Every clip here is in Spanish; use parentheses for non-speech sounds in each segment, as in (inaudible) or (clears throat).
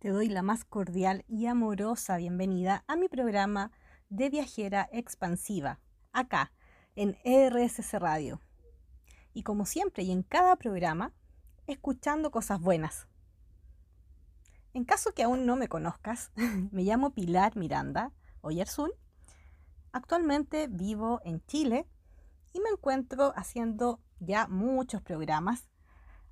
Te doy la más cordial y amorosa bienvenida a mi programa de viajera expansiva, acá, en RSC Radio. Y como siempre y en cada programa, escuchando cosas buenas. En caso que aún no me conozcas, (laughs) me llamo Pilar Miranda Oyersun. Actualmente vivo en Chile y me encuentro haciendo ya muchos programas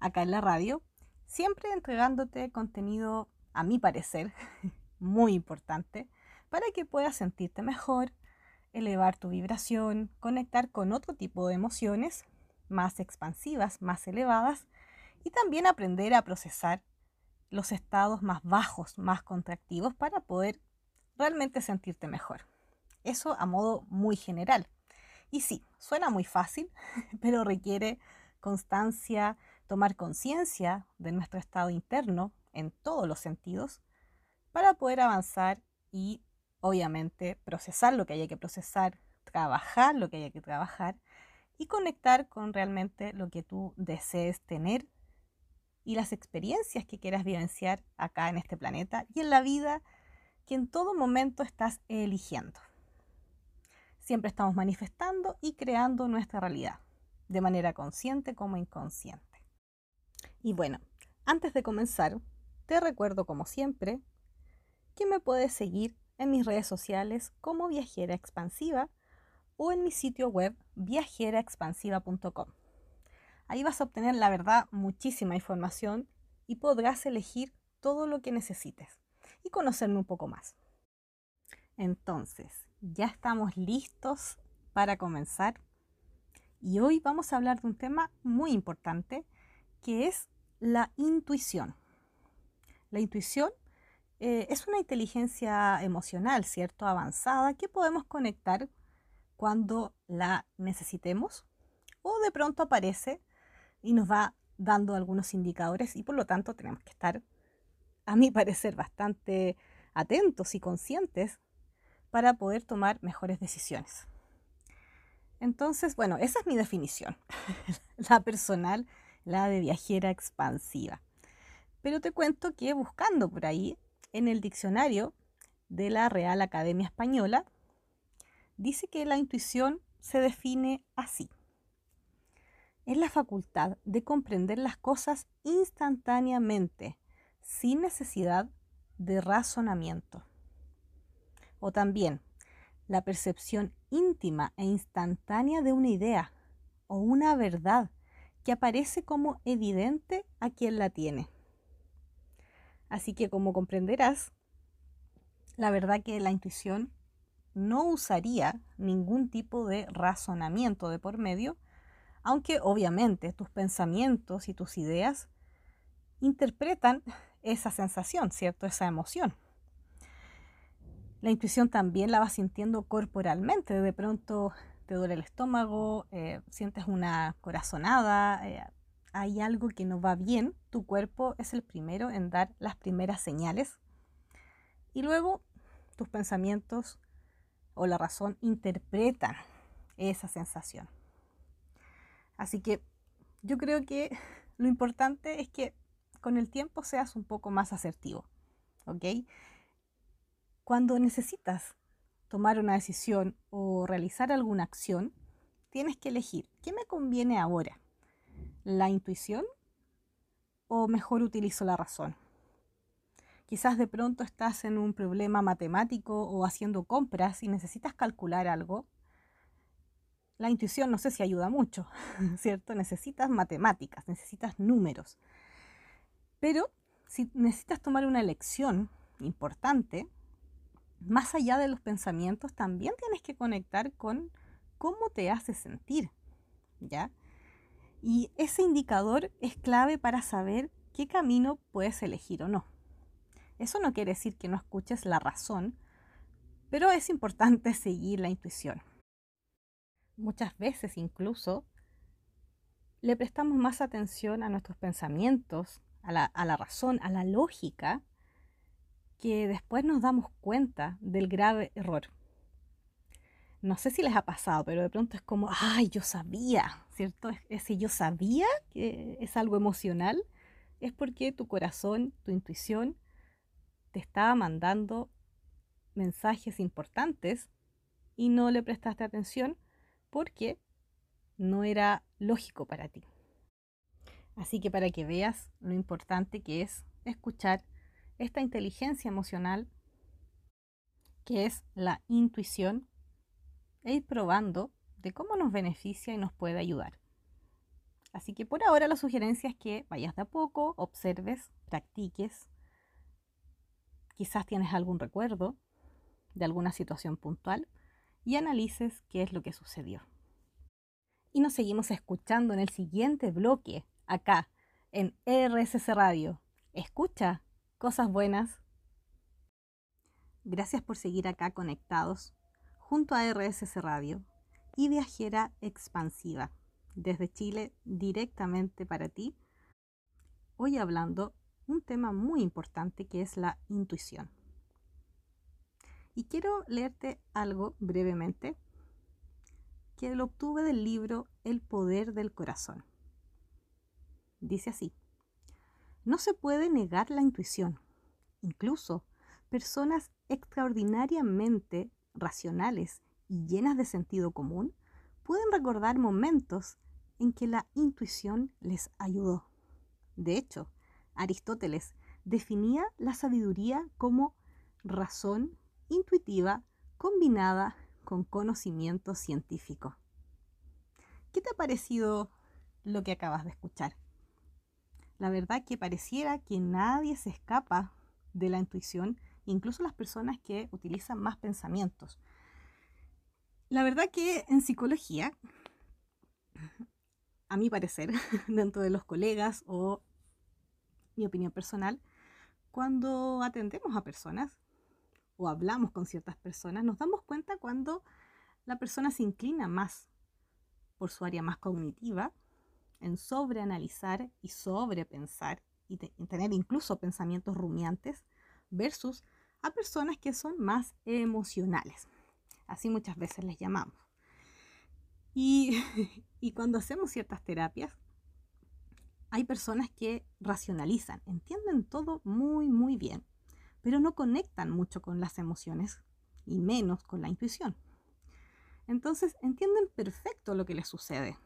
acá en la radio, siempre entregándote contenido a mi parecer, (laughs) muy importante, para que puedas sentirte mejor, elevar tu vibración, conectar con otro tipo de emociones más expansivas, más elevadas, y también aprender a procesar los estados más bajos, más contractivos, para poder realmente sentirte mejor. Eso a modo muy general. Y sí, suena muy fácil, (laughs) pero requiere constancia, tomar conciencia de nuestro estado interno, en todos los sentidos para poder avanzar y obviamente procesar lo que haya que procesar, trabajar lo que haya que trabajar y conectar con realmente lo que tú desees tener y las experiencias que quieras vivenciar acá en este planeta y en la vida que en todo momento estás eligiendo. Siempre estamos manifestando y creando nuestra realidad, de manera consciente como inconsciente. Y bueno, antes de comenzar, te recuerdo como siempre que me puedes seguir en mis redes sociales como Viajera Expansiva o en mi sitio web viajeraexpansiva.com. Ahí vas a obtener la verdad muchísima información y podrás elegir todo lo que necesites y conocerme un poco más. Entonces, ya estamos listos para comenzar y hoy vamos a hablar de un tema muy importante que es la intuición. La intuición eh, es una inteligencia emocional, ¿cierto? Avanzada que podemos conectar cuando la necesitemos o de pronto aparece y nos va dando algunos indicadores y por lo tanto tenemos que estar, a mi (laughs) parecer, bastante atentos y conscientes para poder tomar mejores decisiones. Entonces, bueno, esa es mi definición, (laughs) la personal, la de viajera expansiva. Pero te cuento que buscando por ahí en el diccionario de la Real Academia Española, dice que la intuición se define así. Es la facultad de comprender las cosas instantáneamente, sin necesidad de razonamiento. O también la percepción íntima e instantánea de una idea o una verdad que aparece como evidente a quien la tiene. Así que como comprenderás, la verdad que la intuición no usaría ningún tipo de razonamiento de por medio, aunque obviamente tus pensamientos y tus ideas interpretan esa sensación, ¿cierto? Esa emoción. La intuición también la vas sintiendo corporalmente, de pronto te duele el estómago, eh, sientes una corazonada, eh, hay algo que no va bien, tu cuerpo es el primero en dar las primeras señales y luego tus pensamientos o la razón interpretan esa sensación. Así que yo creo que lo importante es que con el tiempo seas un poco más asertivo, ¿ok? Cuando necesitas tomar una decisión o realizar alguna acción, tienes que elegir qué me conviene ahora la intuición o mejor utilizo la razón? Quizás de pronto estás en un problema matemático o haciendo compras y necesitas calcular algo. La intuición no sé si ayuda mucho, (laughs) ¿cierto? Necesitas matemáticas, necesitas números. Pero si necesitas tomar una elección importante, más allá de los pensamientos, también tienes que conectar con cómo te hace sentir, ¿ya? Y ese indicador es clave para saber qué camino puedes elegir o no. Eso no quiere decir que no escuches la razón, pero es importante (laughs) seguir la intuición. Muchas veces incluso le prestamos más atención a nuestros pensamientos, a la, a la razón, a la lógica, que después nos damos cuenta del grave error no sé si les ha pasado, pero de pronto es como, ay, yo sabía, ¿cierto? Ese yo sabía que es algo emocional, es porque tu corazón, tu intuición, te estaba mandando mensajes importantes y no le prestaste atención porque no era lógico para ti. Así que para que veas lo importante que es escuchar esta inteligencia emocional, que es la intuición, e ir probando de cómo nos beneficia y nos puede ayudar. Así que por ahora la sugerencia es que vayas de a poco, observes, practiques. Quizás tienes algún recuerdo de alguna situación puntual y analices qué es lo que sucedió. Y nos seguimos escuchando en el siguiente bloque, acá, en RSS Radio. Escucha cosas buenas. Gracias por seguir acá conectados junto a RSS Radio y Viajera Expansiva, desde Chile directamente para ti. Hoy hablando un tema muy importante que es la intuición. Y quiero leerte algo brevemente que lo obtuve del libro El poder del corazón. Dice así, no se puede negar la intuición. Incluso personas extraordinariamente racionales y llenas de sentido común pueden recordar momentos en que la intuición les ayudó. De hecho, Aristóteles definía la sabiduría como razón intuitiva combinada con conocimiento científico. ¿Qué te ha parecido lo que acabas de escuchar? La verdad que pareciera que nadie se escapa de la intuición, incluso las personas que utilizan más pensamientos. La verdad que en psicología, a mi parecer, (laughs) dentro de los colegas o mi opinión personal, cuando atendemos a personas o hablamos con ciertas personas, nos damos cuenta cuando la persona se inclina más por su área más cognitiva, en sobreanalizar y sobrepensar y, tener incluso pensamientos rumiantes, versus a personas que son más emocionales. Así muchas veces les llamamos. (laughs) Y, cuando hacemos ciertas terapias, hay personas que racionalizan, entienden todo muy, muy bien, pero no conectan mucho con las emociones y menos con la intuición. Entonces entienden perfecto lo que les sucede.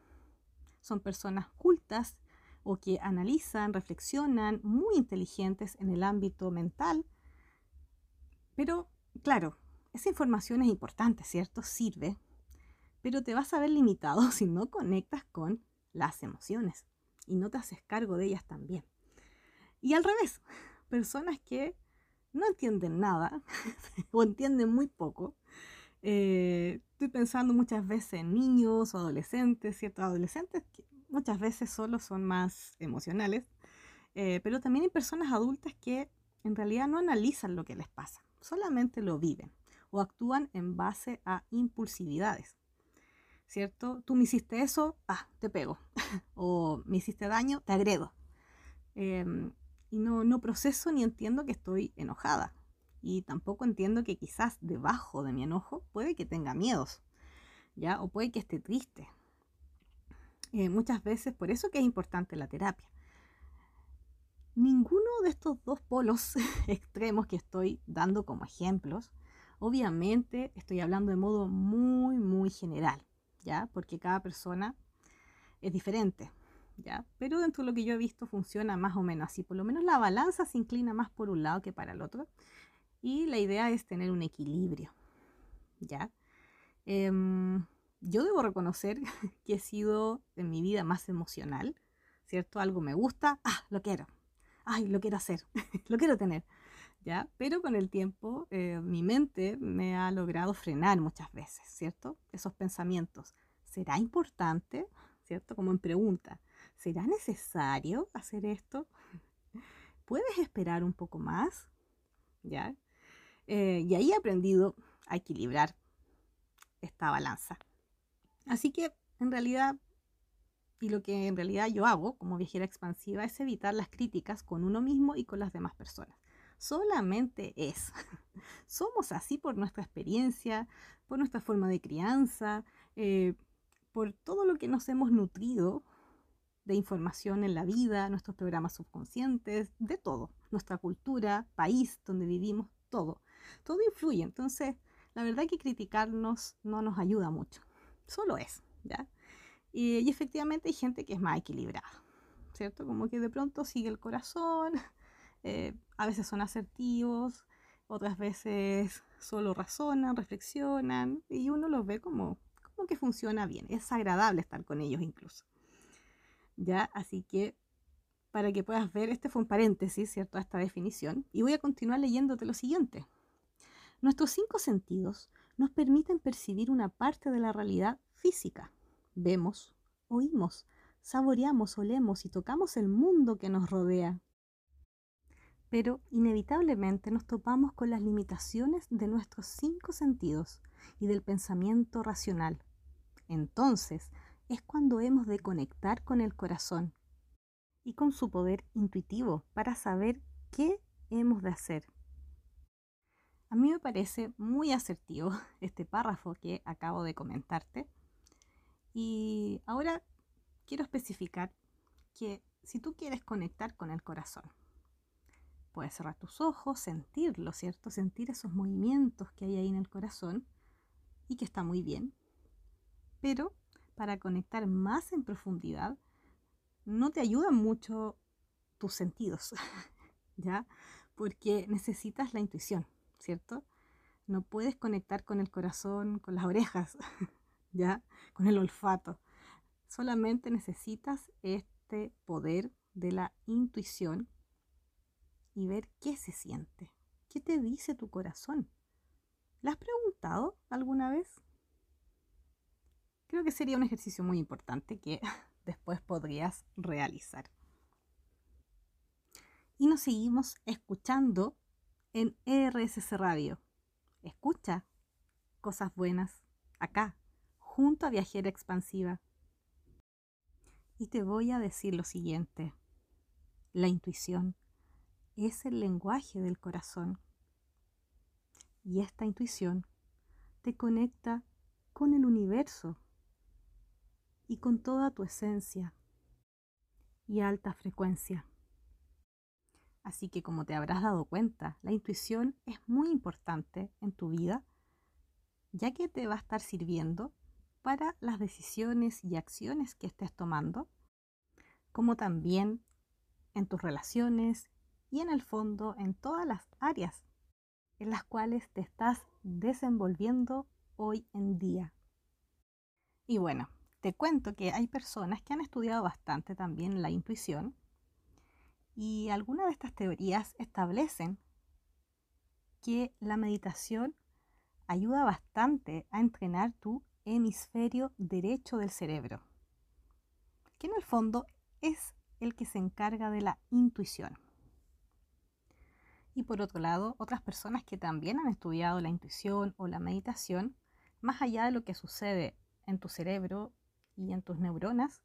Son personas cultas o que analizan, reflexionan, muy inteligentes en el ámbito mental, pero claro, esa información es importante, ¿cierto? Sirve, pero te vas a ver limitado (laughs) si no conectas con las emociones y no te haces cargo de ellas también. Y al revés, (laughs) personas que no entienden nada (laughs) o entienden muy poco. Eh, estoy pensando muchas veces en niños o adolescentes, ¿cierto? Adolescentes que muchas veces solo son más emocionales, eh, pero también hay personas adultas que en realidad no analizan lo que les pasa, solamente lo viven o actúan en base a impulsividades. ¿Cierto? Tú me hiciste eso, ah, te pego. (laughs) o me hiciste daño, te agredo. Em, y no, no proceso ni entiendo que estoy enojada. Y tampoco entiendo que quizás debajo de mi enojo puede que tenga miedos, ¿ya? O puede que esté triste. Eh, muchas veces, por eso que es importante la terapia. Ninguno de estos dos polos (laughs) extremos que estoy dando como ejemplos Obviamente estoy hablando de modo muy, muy general, ¿ya? Porque cada persona es diferente, ¿ya? Pero dentro de lo que yo he visto funciona más o menos así. Por lo menos la balanza se inclina más por un lado que para el otro. Y la idea es tener un equilibrio, ¿ya? Em, yo debo reconocer (laughs) que he sido en mi vida más emocional, ¿cierto? Algo me gusta, ah, lo quiero, ay, lo quiero hacer, (laughs) lo quiero tener. Pero con el tiempo eh, mi mente me ha logrado frenar muchas veces, ¿cierto? Esos pensamientos. ¿Será importante? ¿Cierto? Como en pregunta, ¿será necesario hacer esto? ¿Puedes esperar un poco más? ¿Ya? Eh, y ahí he aprendido a equilibrar esta balanza. Así que en realidad, y lo que en realidad yo hago como viajera expansiva es evitar las críticas con uno mismo y con las demás personas solamente es. (laughs) Somos así por nuestra experiencia, por nuestra forma de crianza, eh, por todo lo que nos hemos nutrido de información en la vida, nuestros programas subconscientes, de todo. nuestra cultura, país donde vivimos, todo. Todo influye. Entonces, la verdad que criticarnos no nos ayuda mucho. Solo es, ¿ya? Y, efectivamente hay gente que es más equilibrada, ¿cierto? Como que de pronto sigue el corazón, (laughs) eh, a veces son asertivos, otras veces solo razonan, reflexionan y uno los ve como, como que funciona bien. Es agradable estar con ellos incluso. ¿Ya? Así que para que puedas ver, este fue un paréntesis, ¿cierto? A esta definición. Y voy a continuar leyéndote lo siguiente. Nuestros cinco sentidos nos permiten percibir una parte de la realidad física. Vemos, oímos, saboreamos, olemos y tocamos el mundo que nos rodea. Pero inevitablemente nos topamos con las limitaciones de nuestros cinco sentidos y del pensamiento racional. Entonces es cuando hemos de conectar con el corazón y con su poder intuitivo para saber qué hemos de hacer. A mí me parece muy asertivo (laughs) este párrafo que acabo de comentarte. Y ahora quiero especificar que si tú quieres conectar con el corazón, puedes cerrar tus ojos, sentirlo, ¿cierto? Sentir esos movimientos que hay ahí en el corazón y que está muy bien. Pero para conectar más en profundidad, no te ayudan mucho tus sentidos, (laughs) ¿ya? Porque necesitas la intuición, ¿cierto? No puedes conectar con el corazón, con las orejas, (laughs) ¿ya? Con el olfato. Solamente necesitas este poder de la intuición y ver qué se siente, qué te dice tu corazón. ¿La has preguntado alguna vez? Creo que sería un ejercicio muy importante que (laughs) después podrías realizar. Y nos seguimos escuchando en RSC Radio. Escucha cosas buenas acá, junto a Viajera Expansiva. Y te voy a decir lo siguiente. La intuición es el lenguaje del corazón. Y esta intuición te conecta con el universo y con toda tu esencia y alta frecuencia. Así que como te habrás dado cuenta, la intuición es muy importante en tu vida, ya que te va a estar sirviendo para las decisiones y acciones que estés tomando, como también en tus relaciones y en el fondo en todas las áreas en las cuales te estás desenvolviendo hoy en día. Y bueno, te cuento que hay personas que han estudiado bastante también la intuición y algunas de estas teorías establecen que la meditación ayuda bastante a entrenar tu hemisferio derecho del cerebro, que en el fondo es el que se encarga de la intuición. Y por otro lado, otras personas que también han estudiado la intuición o la meditación, más allá de lo que sucede en tu cerebro y en tus neuronas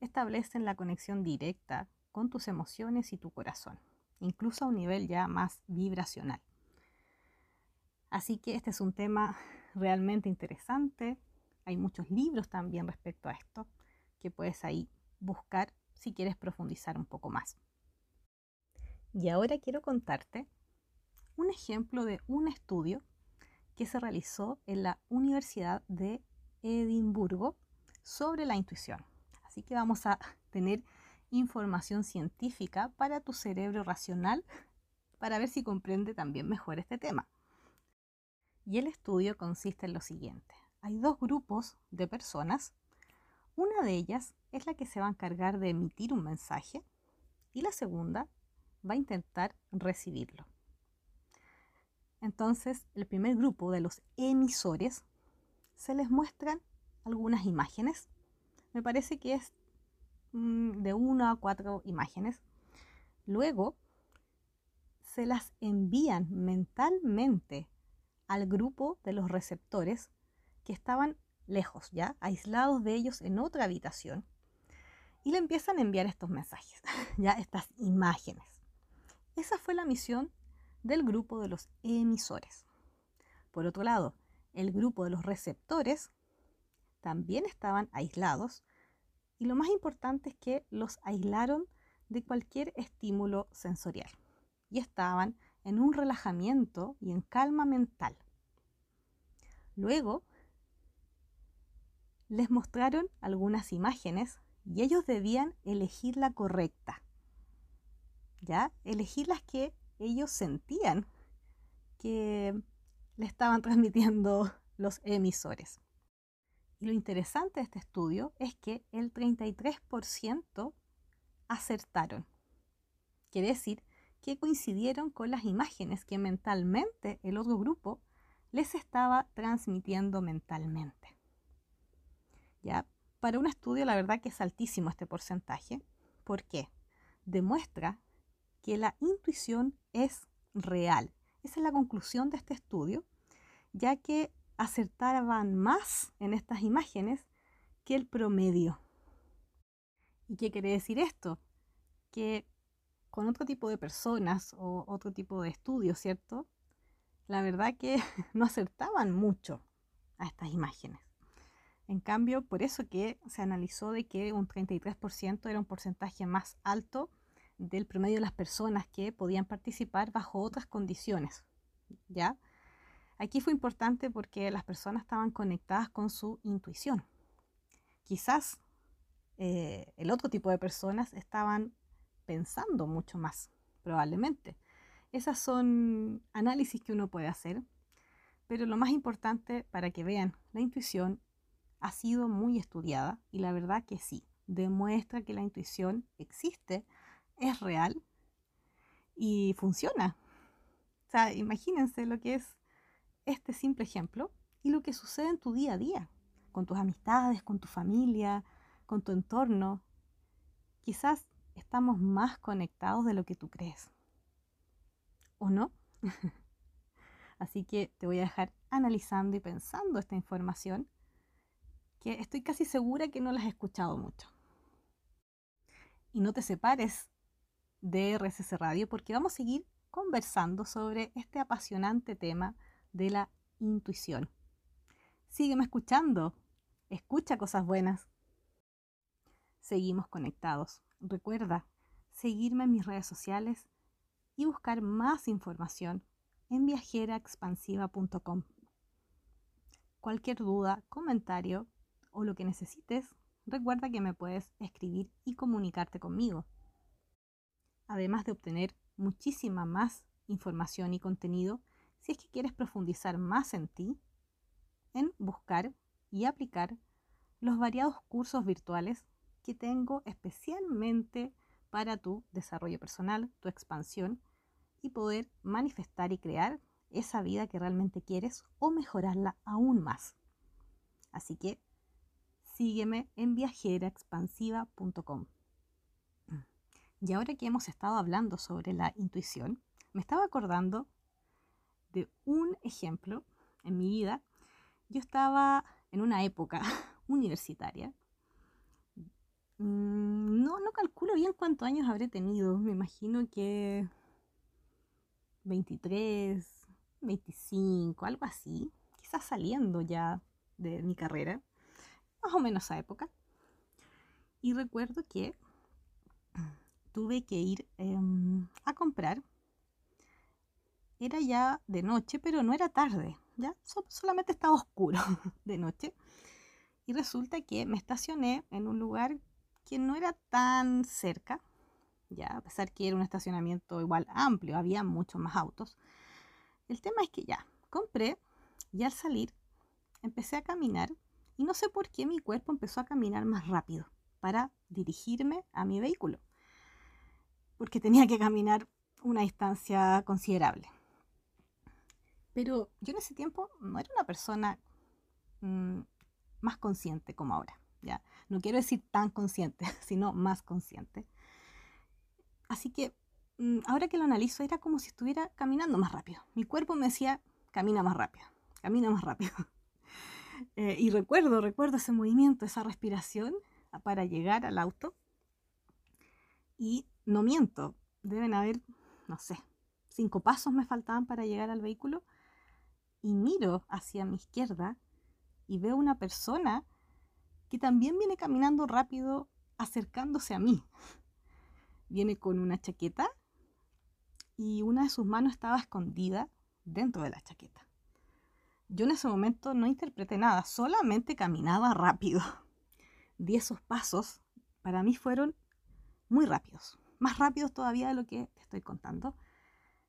establecen la conexión directa con tus emociones y tu corazón, incluso a un nivel ya más vibracional. Así que este es un tema realmente interesante. Hay muchos libros también respecto a esto que puedes ahí buscar si quieres profundizar un poco más. Y ahora quiero contarte un ejemplo de un estudio que se realizó en la Universidad de Edimburgo sobre la intuición. Así que vamos a tener información científica para tu cerebro racional para ver si comprende también mejor este tema. Y el estudio consiste en lo siguiente. Hay dos grupos de personas. Una de ellas es la que se va a encargar de emitir un mensaje y la segunda va a intentar recibirlo. Entonces, el primer grupo de los emisores se les muestran algunas imágenes. Me parece que es mm, de una a cuatro imágenes. Luego se las envían mentalmente al grupo de los receptores que estaban lejos, ya aislados de ellos en otra habitación. Y le empiezan a enviar estos mensajes, (laughs) ya estas imágenes. Esa fue la misión del grupo de los emisores. Por otro lado, el grupo de los receptores también estaban aislados y lo más importante es que los aislaron de cualquier estímulo sensorial. y estaban en un relajamiento y en calma mental. Luego les mostraron algunas imágenes y ellos debían elegir la correcta. ¿Ya? Elegir las que ellos sentían que le estaban (laughs) transmitiendo los emisores. Y lo interesante de este estudio es que el 33% acertaron. Quiere decir que coincidieron con las imágenes que mentalmente el otro grupo les estaba transmitiendo mentalmente. ¿Ya? Para un estudio la verdad que es altísimo este porcentaje. ¿Por qué? Demuestra que la intuición es real. Esa es la conclusión de este estudio, ya que acertaban más en estas imágenes que el promedio. ¿Y qué quiere decir esto? Que con otro tipo de personas o otro tipo de estudios, ¿cierto? La verdad que (laughs) no acertaban mucho a estas imágenes. En cambio, por eso que se analizó de que un 33% era un porcentaje más alto del promedio de las personas que podían participar bajo otras condiciones. ¿Ya? Aquí fue importante porque las personas estaban conectadas con su intuición. Quizás eh, el otro tipo de personas estaban pensando mucho más, probablemente. Esas son análisis que uno puede hacer, pero lo más importante para que vean, la intuición ha sido muy estudiada y la verdad que sí, demuestra que la intuición existe, es real y funciona. O sea, imagínense lo que es este simple ejemplo y lo que sucede en tu día a día, con tus amistades, con tu familia, con tu entorno. Quizás estamos más conectados de lo que tú crees. ¿O no? (laughs) Así que te voy a dejar analizando y pensando esta información que estoy casi segura que no la has escuchado mucho. Y no te separes de RSS Radio porque vamos a seguir conversando sobre este apasionante tema de la intuición. Sígueme escuchando, escucha cosas buenas. Seguimos conectados. Recuerda seguirme en mis redes sociales y buscar más información en viajeraexpansiva.com. Cualquier duda, comentario o lo que necesites, recuerda que me puedes escribir y comunicarte conmigo. Además de obtener muchísima más información y contenido, si es que quieres profundizar más en ti, en buscar y aplicar los variados cursos virtuales que tengo especialmente para tu desarrollo personal, tu expansión y poder manifestar y crear esa vida que realmente quieres o mejorarla aún más. Así que sígueme en viajeraexpansiva.com. Y ahora que hemos estado hablando sobre la intuición, me estaba acordando de un ejemplo en mi vida. Yo estaba en una época (laughs) universitaria. Mm, no, no calculo bien cuántos años habré tenido. Me imagino que 23, 25, algo así. Quizás saliendo ya de mi carrera. Más o menos a época. Y recuerdo que (clears throat) tuve que ir em, a comprar era ya de noche, pero no era tarde, ¿ya? solamente estaba oscuro (laughs) de noche. Y resulta que me estacioné en un lugar que no era tan cerca, ya, a pesar que era un estacionamiento igual amplio, había muchos más autos. El tema es que ya, compré y al salir empecé a caminar y no sé por qué mi cuerpo empezó a caminar más rápido para dirigirme a mi vehículo, porque tenía que caminar una distancia considerable. Pero yo en ese tiempo no era una persona mm, más consciente como ahora. No quiero decir tan consciente, (laughs) sino más consciente. Así que mm, ahora que lo analizo era como si estuviera caminando más rápido. Mi cuerpo me decía, camina más rápido, camina más rápido. (laughs) Eh, y recuerdo, recuerdo ese movimiento, esa respiración para llegar al auto. Y no miento, deben haber, no sé, cinco pasos me faltaban para llegar al vehículo y miro hacia mi izquierda y veo una persona que también viene caminando rápido acercándose a mí. Viene con una chaqueta y una de sus manos estaba escondida dentro de la chaqueta. Yo en ese momento no interpreté nada, solamente caminaba rápido. Di esos pasos, para mí fueron muy rápidos, más rápidos todavía de lo que te estoy contando.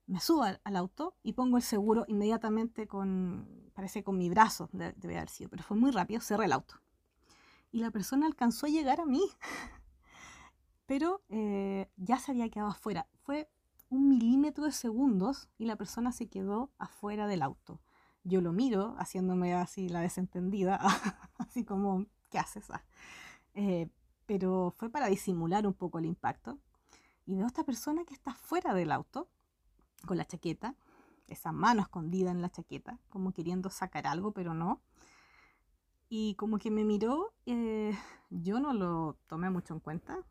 Me subo al, auto y pongo el seguro inmediatamente con, parece con mi brazo, debe haber sido, pero fue muy rápido, cerré el auto. Y la persona alcanzó a llegar a mí, (laughs) pero eh, ya se había quedado afuera. Fue un milímetro de segundos y la persona se quedó afuera del auto. Yo lo miro haciéndome así la desentendida, (laughs) así como, ¿qué haces? Ah, eh, pero fue para disimular un poco el impacto. Y veo a esta persona que está fuera del auto con la chaqueta, esa mano escondida en la chaqueta, como queriendo sacar algo, pero no. Y como que me miró, eh, yo no lo tomé mucho en cuenta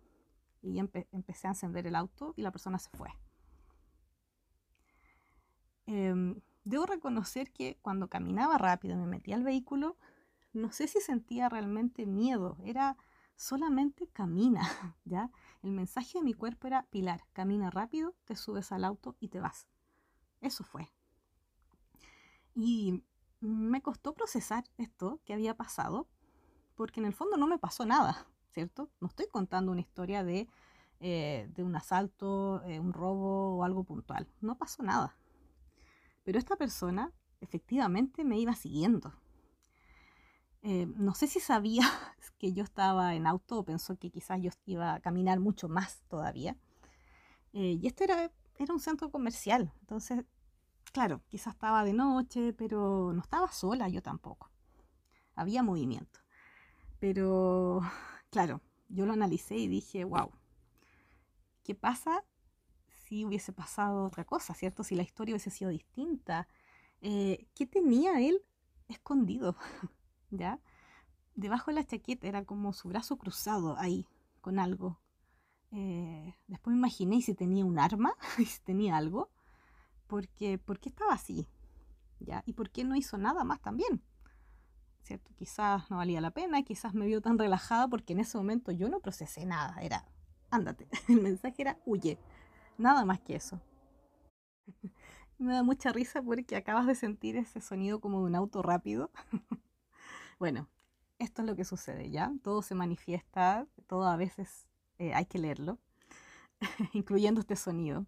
y empecé a encender el auto y la persona se fue. Em, debo reconocer que cuando caminaba rápido, me metía al vehículo, no sé si sentía realmente miedo, era solamente camina, (laughs) ¿ya? El mensaje de mi cuerpo era, Pilar, camina rápido, te subes al auto y te vas. Eso fue. Y me costó procesar esto que había pasado, porque en el fondo no me pasó nada, ¿cierto? No estoy contando una historia de, eh, de un asalto, eh, un robo o algo puntual. No pasó nada. Pero esta persona efectivamente me iba siguiendo. Eh, no sé si sabía (laughs) que yo estaba en auto o pensó que quizás yo iba a caminar mucho más todavía. Eh, y esto era, era un centro comercial, entonces, claro, quizás estaba de noche, pero no estaba sola yo tampoco. Había movimiento. Pero, (laughs) claro, yo lo analicé y dije, wow, ¿qué pasa si hubiese pasado otra cosa, ¿cierto? Si la historia hubiese sido distinta. Eh, ¿Qué tenía él escondido? (laughs) ¿Ya? Debajo de la chaqueta era como su brazo cruzado ahí, con algo. Eh, después me imaginé si tenía un arma, (laughs) si tenía algo. Porque, ¿Por qué estaba así? ¿Ya? ¿Y por qué no hizo nada más también? ¿Cierto? Quizás no valía la pena, quizás me vio tan relajada porque en ese momento yo no procesé nada. Era, ándate. (laughs) El mensaje era, huye. Nada más que eso. (laughs) Me da mucha risa porque acabas de sentir ese sonido como de un auto rápido. (laughs) bueno, esto es lo que sucede, ¿ya? Todo se manifiesta, todo a veces eh, hay que leerlo, incluyendo este sonido.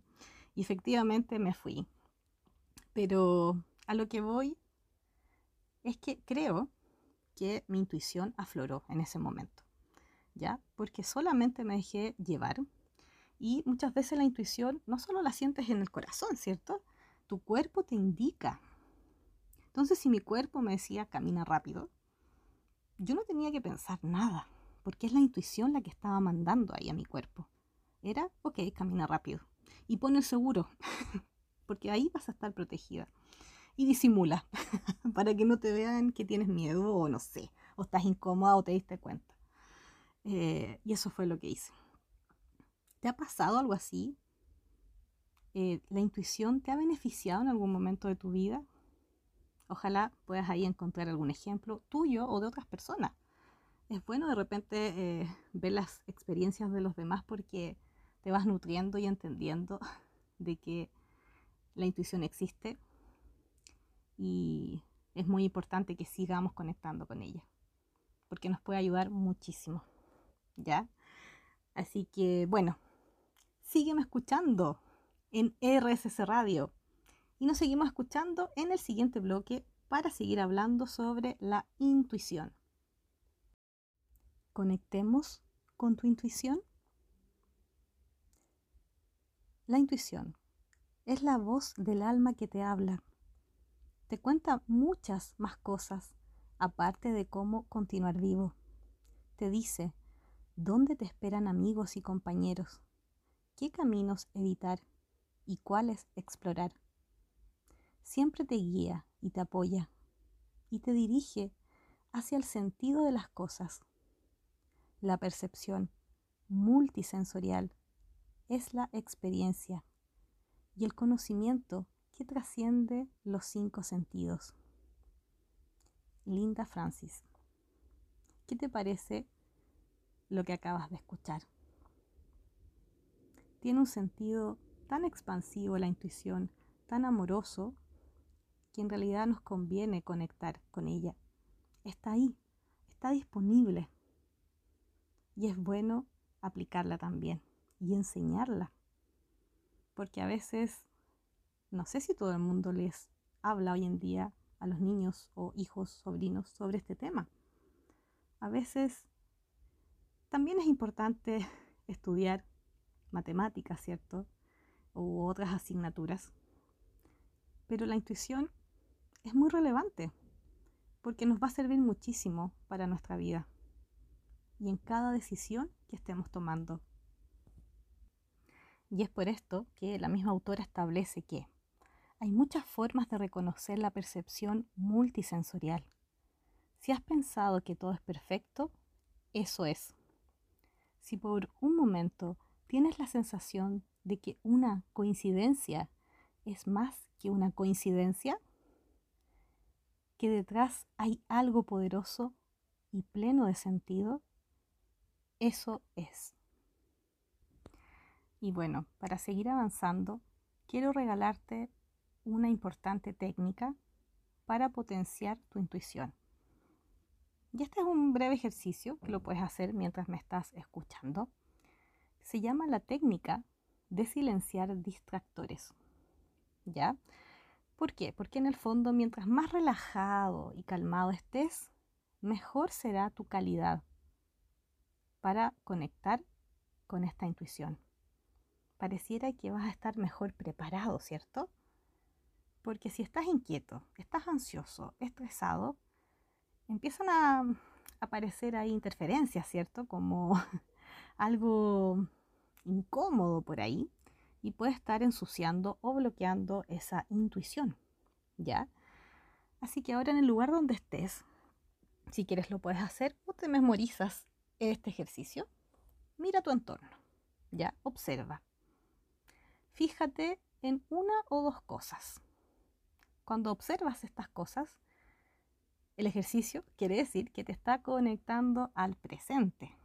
Efectivamente me fui. Pero a lo que voy es que creo que mi intuición afloró en ese momento, ¿ya? Porque solamente me dejé llevar y muchas veces la intuición no solo la sientes en el corazón, ¿cierto? Tu cuerpo te indica. Entonces, si mi cuerpo me decía camina rápido, yo no tenía que pensar nada, porque es la intuición la que estaba mandando ahí a mi cuerpo. Era, ok, camina rápido. Y pone el seguro, (laughs) porque ahí vas a estar protegida. Y disimula, (laughs) para que no te vean que tienes miedo o no sé, o estás incómoda o te diste cuenta. Eh, y eso fue lo que hice. ¿Te ha pasado algo así? Eh, ¿La intuición te ha beneficiado en algún momento de tu vida? Ojalá puedas ahí encontrar algún ejemplo tuyo o de otras personas. Es bueno de repente eh, ver las experiencias de los demás porque te vas nutriendo y entendiendo (laughs) de que la intuición existe y es muy importante que sigamos conectando con ella porque nos puede ayudar muchísimo. ¿Ya? Así que bueno, sígueme escuchando en RSS Radio. Y nos seguimos escuchando en el siguiente bloque para seguir hablando sobre la intuición. Conectemos con tu intuición. La intuición es la voz del alma que te habla. Te cuenta muchas más cosas aparte de cómo continuar vivo. Te dice dónde te esperan amigos y compañeros qué caminos evitar y cuáles explorar. Siempre te guía y te apoya y te dirige hacia el sentido de las cosas. La percepción multisensorial es la experiencia y el conocimiento que trasciende los cinco sentidos. Linda Francis, ¿qué te parece lo que acabas de escuchar? tiene un sentido tan expansivo la intuición, tan amoroso, que en realidad nos conviene conectar con ella. Está ahí, está disponible. Y es bueno aplicarla también y enseñarla. Porque a veces, no sé si todo el mundo les habla hoy en día a los niños o hijos, sobrinos sobre este tema. A veces también es importante (laughs) estudiar matemáticas, ¿cierto? U otras asignaturas. Pero la intuición es muy relevante porque nos va a servir muchísimo para nuestra vida y en cada decisión que estemos tomando. Y es por esto que la misma autora establece que hay muchas formas de reconocer la percepción multisensorial. Si has pensado que todo es perfecto, eso es. Si por un momento tienes la sensación de que una coincidencia es más que una coincidencia, que detrás hay algo poderoso y pleno de sentido, eso es. Y bueno, para seguir avanzando, quiero regalarte una importante técnica para potenciar tu intuición. Y este es un breve ejercicio que lo puedes hacer mientras me estás escuchando. Se llama la técnica de silenciar distractores. ¿Ya? ¿Por qué? Porque en el fondo, mientras más relajado y calmado estés, mejor será tu calidad para conectar con esta intuición. Pareciera que vas a estar mejor preparado, ¿cierto? Porque si estás inquieto, estás ansioso, estresado, empiezan a aparecer ahí interferencias, ¿cierto? Como (laughs) algo incómodo por ahí y puede estar ensuciando o bloqueando esa intuición, ¿ya? Así que ahora en el lugar donde estés, si quieres lo puedes hacer o te memorizas este ejercicio. Mira tu entorno, ¿ya? Observa. Fíjate en una o dos cosas. Cuando observas estas cosas, el ejercicio quiere decir que te está conectando al presente.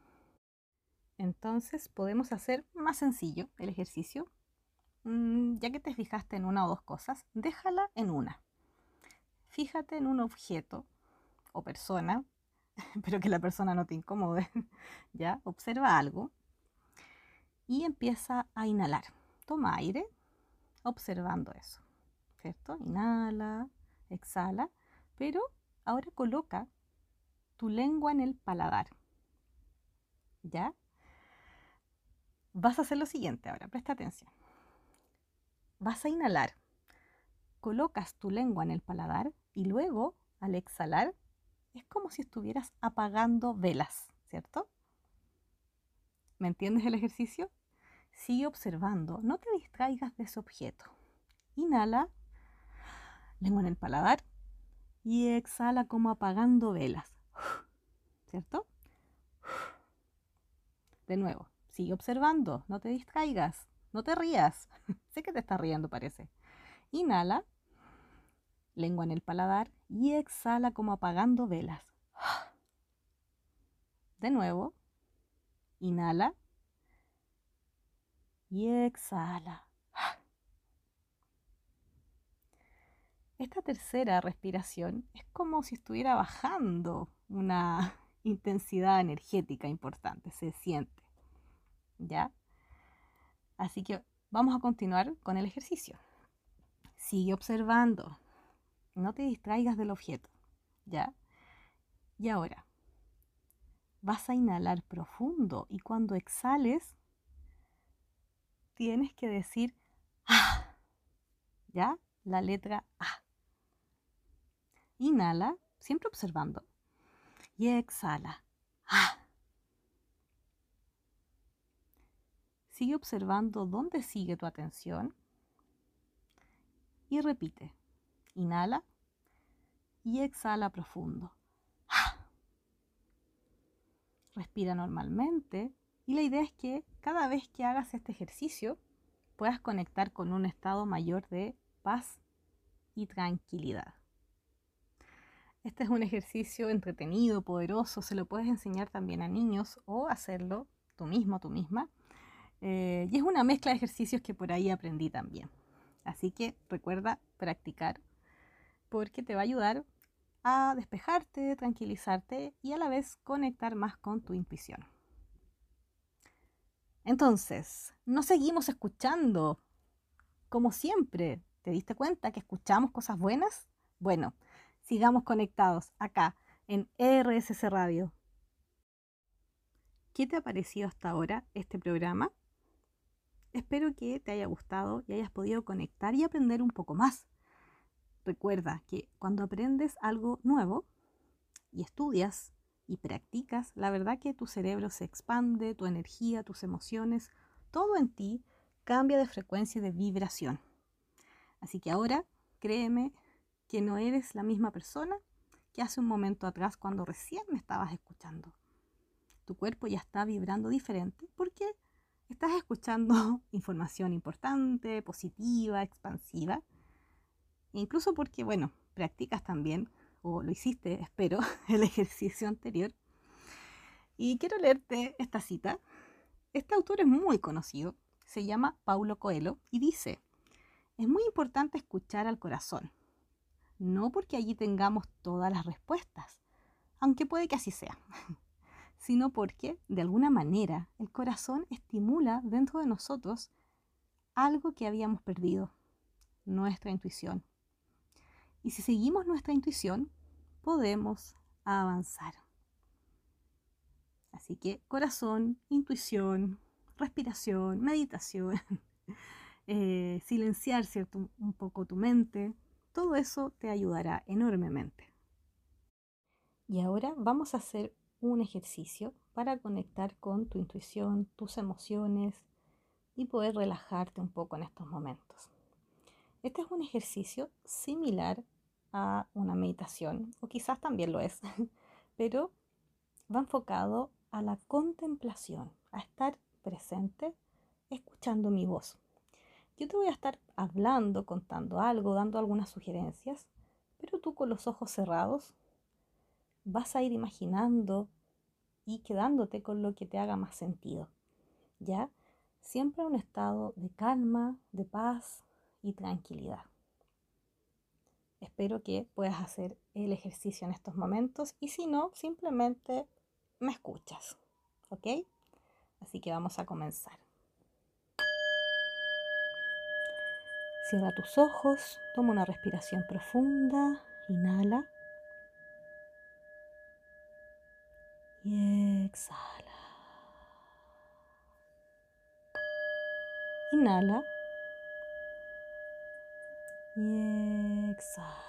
Entonces podemos hacer más sencillo el ejercicio. Mm, ya que te fijaste en una o dos cosas, déjala en una. Fíjate en un objeto o persona, (laughs) pero que la persona no te incomode. (laughs) ya, observa algo y empieza a inhalar. Toma aire observando eso. ¿Cierto? Inhala, exhala, pero Ahora coloca tu lengua en el paladar. ¿Ya? Vas a hacer lo siguiente ahora, presta atención. Vas a inhalar. Colocas tu lengua en el paladar y luego, al exhalar, es como si estuvieras apagando velas, ¿cierto? ¿Me entiendes el ejercicio? Sigue observando, no te distraigas de ese objeto. Inhala, lengua en el paladar, y exhala como apagando velas. ¿Cierto? De nuevo, sigue observando, no te distraigas, no te rías. (laughs) sé que te estás riendo, parece. Inhala, lengua en el paladar y exhala como apagando velas. De nuevo, inhala y exhala. Esta tercera respiración es como si estuviera bajando una (laughs) intensidad energética importante, se siente. ¿Ya? Así que vamos a continuar con el ejercicio. Sigue observando. No te distraigas del objeto. ¿Ya? Y ahora, vas a inhalar profundo y cuando exhales, tienes que decir ah, ¿Ya? La letra A. Inhala, siempre observando. Y exhala. ¡Ah! Sigue observando dónde sigue tu atención. Y repite. Inhala y exhala profundo. ¡Ah! Respira normalmente y la idea es que cada vez que hagas este ejercicio puedas conectar con un estado mayor de paz y tranquilidad. Este es un ejercicio entretenido, poderoso, se lo puedes enseñar también a niños o hacerlo tú mismo, tú misma. Eh, y es una mezcla de ejercicios que por ahí aprendí también. Así que recuerda practicar porque te va a ayudar a despejarte, tranquilizarte y a la vez conectar más con tu intuición. Entonces, no seguimos escuchando como siempre. ¿Te diste cuenta que escuchamos cosas buenas? Bueno, sigamos conectados acá en RSC Radio. ¿Qué te ha parecido hasta ahora este programa? Espero que te haya gustado y hayas podido conectar y aprender un poco más. Recuerda que cuando aprendes algo nuevo y estudias y practicas, la verdad que tu cerebro se expande, tu energía, tus emociones, todo en ti cambia de frecuencia y de vibración. Así que ahora, créeme que no eres la misma persona que hace un momento atrás cuando recién me estabas escuchando. Tu cuerpo ya está vibrando diferente porque estás escuchando (laughs) información importante, positiva, expansiva. E incluso porque, bueno, practicas también, o lo hiciste, espero, (laughs) el ejercicio anterior. Y quiero leerte esta cita. Este autor es muy conocido, se llama Paulo Coelho y dice, es muy importante escuchar al corazón, no porque allí tengamos todas las respuestas, aunque puede que así sea, (laughs) sino porque, de alguna manera, el corazón estimula dentro de nosotros algo que habíamos perdido, nuestra intuición. Y si seguimos nuestra intuición, podemos avanzar. Así que corazón, intuición, respiración, meditación, (laughs) eh, silenciar ¿cierto? un poco tu mente, todo eso te ayudará enormemente. Y ahora vamos a hacer un ejercicio para conectar con tu intuición, tus emociones y poder relajarte un poco en estos momentos. Este es un ejercicio similar a una meditación, o quizás también lo es, (laughs) pero va enfocado a la contemplación, a estar presente, escuchando mi voz. Yo te voy a estar hablando, contando algo, dando algunas sugerencias, pero tú con los ojos cerrados vas a ir imaginando y quedándote con lo que te haga más sentido. ¿Ya? Siempre un estado de calma, de paz y tranquilidad. Espero que puedas hacer el ejercicio en estos momentos y si no, simplemente me escuchas. ¿Ok? Así que vamos a comenzar. Cierra tus ojos, toma una respiración profunda, inhala y exhala. Inhala y exhala.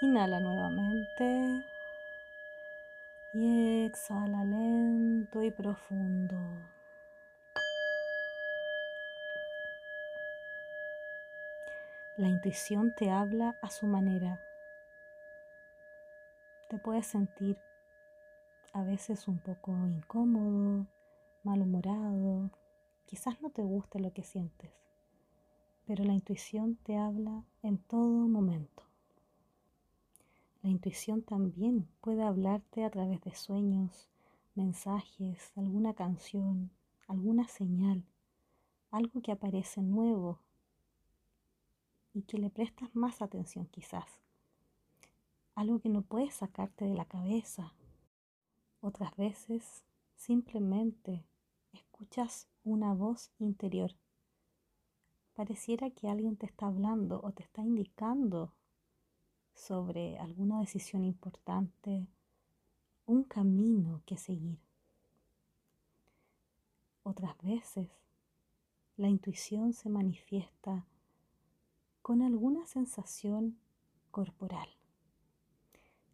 Inhala nuevamente y exhala lento y profundo. La intuición te habla a su manera. Te puedes sentir a veces un poco incómodo, malhumorado, quizás no te guste lo que sientes, pero la intuición te habla en todo momento. La intuición también puede hablarte a través de sueños, mensajes, alguna canción, alguna señal, algo que aparece nuevo y que le prestas más atención quizás. Algo que no puedes sacarte de la cabeza. Otras veces simplemente escuchas una voz interior. Pareciera que alguien te está hablando o te está indicando sobre alguna decisión importante, un camino que seguir. Otras veces la intuición se manifiesta con alguna sensación corporal.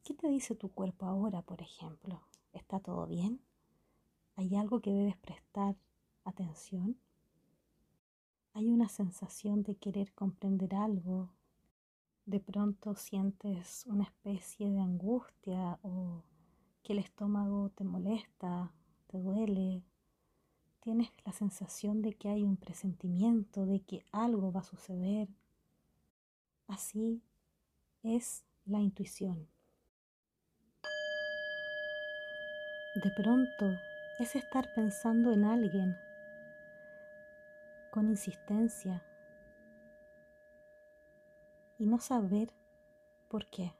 ¿Qué te dice tu cuerpo ahora, por ejemplo? ¿Está todo bien? ¿Hay algo que debes prestar atención? ¿Hay una sensación de querer comprender algo? ¿De pronto sientes una especie de angustia o que el estómago te molesta, te duele? ¿Tienes la sensación de que hay un presentimiento, de que algo va a suceder? Así es la intuición. De pronto es estar pensando en alguien con insistencia y no saber por qué.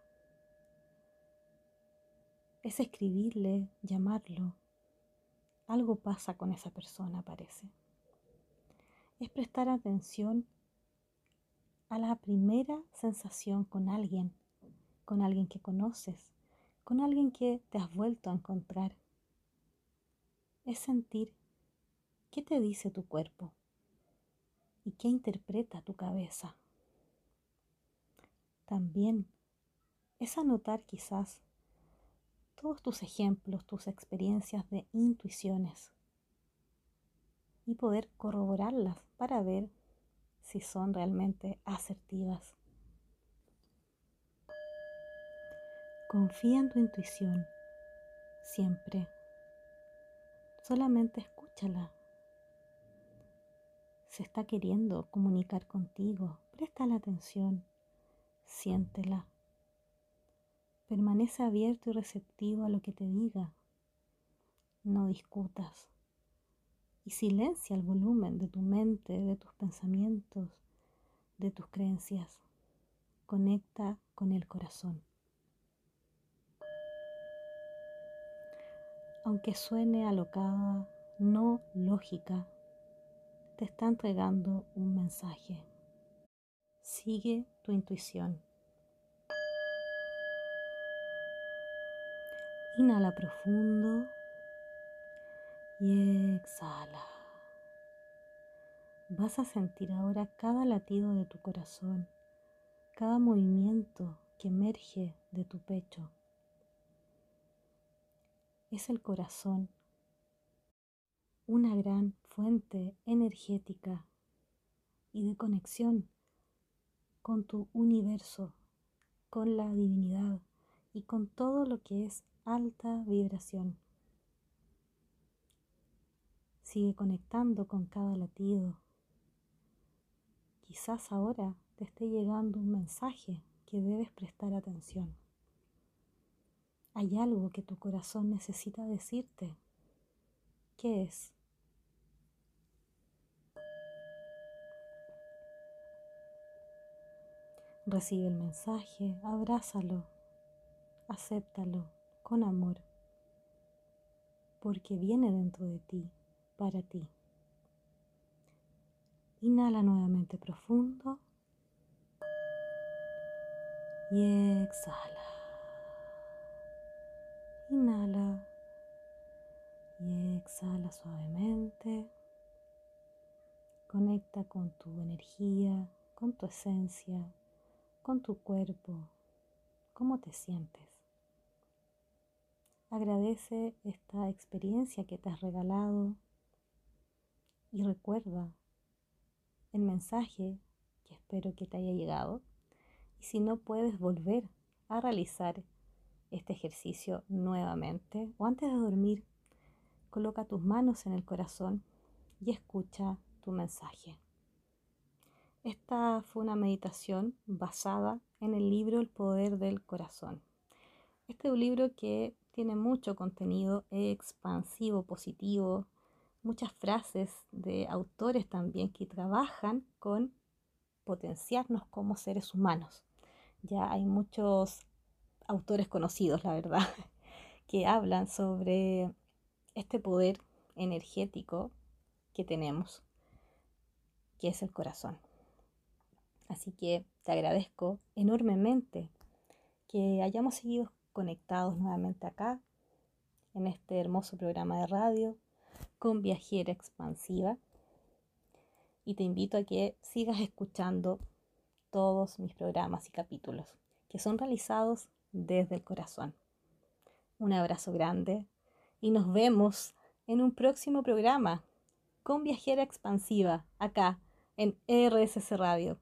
Es escribirle, llamarlo. Algo pasa con esa persona, parece. Es prestar atención a la primera sensación con alguien, con alguien que conoces, con alguien que te has vuelto a encontrar. Es sentir qué te dice tu cuerpo y qué interpreta tu cabeza. También es anotar quizás todos tus ejemplos, tus experiencias de intuiciones y poder corroborarlas para ver si son realmente asertivas. Confía en tu intuición siempre. Solamente escúchala se está queriendo comunicar contigo, presta la atención, siéntela. Permanece abierto y receptivo a lo que te diga. No discutas. Y silencia el volumen de tu mente, de tus pensamientos, de tus creencias. Conecta con el corazón. Aunque suene alocada, no lógica, te está entregando un mensaje. Sigue tu intuición. Inhala profundo y exhala. Vas a sentir ahora cada latido de tu corazón, cada movimiento que emerge de tu pecho. Es el corazón una gran fuente energética y de conexión con tu universo, con la divinidad y con todo lo que es alta vibración. Sigue conectando con cada latido. Quizás ahora te esté llegando un mensaje que debes prestar atención. Hay algo que tu corazón necesita decirte ¿Qué es? Recibe el mensaje, abrázalo, acéptalo con amor, porque viene dentro de ti, para ti. Inhala nuevamente profundo y exhala. Inhala y exhala suavemente. Conecta con tu energía, con tu esencia, con tu cuerpo. ¿Cómo te sientes? Agradece esta experiencia que te has regalado y recuerda el mensaje que espero que te haya llegado. Y si no puedes volver a realizar este ejercicio nuevamente o antes de dormir, Coloca tus manos en el corazón y escucha tu mensaje. Esta fue una meditación basada en el libro El Poder del Corazón. Este es un libro que tiene mucho contenido expansivo, positivo, muchas frases de autores también que trabajan con potenciarnos como seres humanos. Ya hay muchos autores conocidos, la verdad, (laughs) que hablan sobre este poder energético que tenemos, que es el corazón. Así que te agradezco enormemente que hayamos seguido conectados nuevamente acá, en este hermoso programa de radio con Viajera Expansiva. Y te invito a que sigas escuchando todos mis programas y capítulos, que son realizados desde el corazón. Un abrazo grande y nos vemos en un próximo programa con Viajera Expansiva acá en RSC Radio.